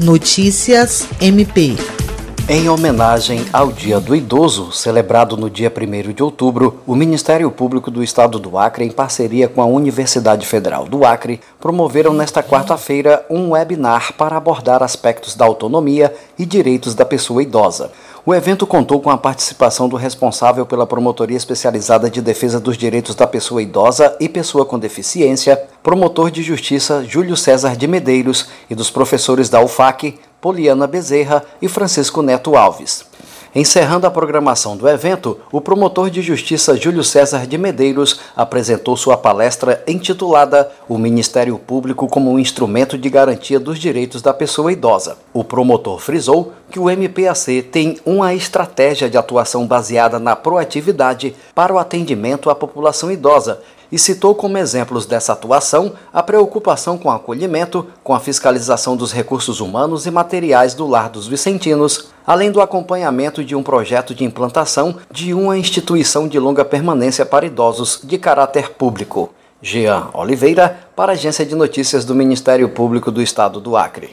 Notícias MP. Em homenagem ao Dia do Idoso, celebrado no dia 1 de outubro, o Ministério Público do Estado do Acre, em parceria com a Universidade Federal do Acre, promoveram nesta quarta-feira um webinar para abordar aspectos da autonomia e direitos da pessoa idosa. O evento contou com a participação do responsável pela Promotoria Especializada de Defesa dos Direitos da Pessoa Idosa e Pessoa com Deficiência, promotor de Justiça Júlio César de Medeiros e dos professores da UFAC, Poliana Bezerra e Francisco Neto Alves. Encerrando a programação do evento, o promotor de justiça Júlio César de Medeiros apresentou sua palestra intitulada O Ministério Público como um instrumento de garantia dos direitos da pessoa idosa. O promotor frisou que o MPAC tem uma estratégia de atuação baseada na proatividade para o atendimento à população idosa e citou como exemplos dessa atuação a preocupação com o acolhimento, com a fiscalização dos recursos humanos e materiais do Lar dos Vicentinos, além do acompanhamento de um projeto de implantação de uma instituição de longa permanência para idosos de caráter público. Jean Oliveira, para a Agência de Notícias do Ministério Público do Estado do Acre.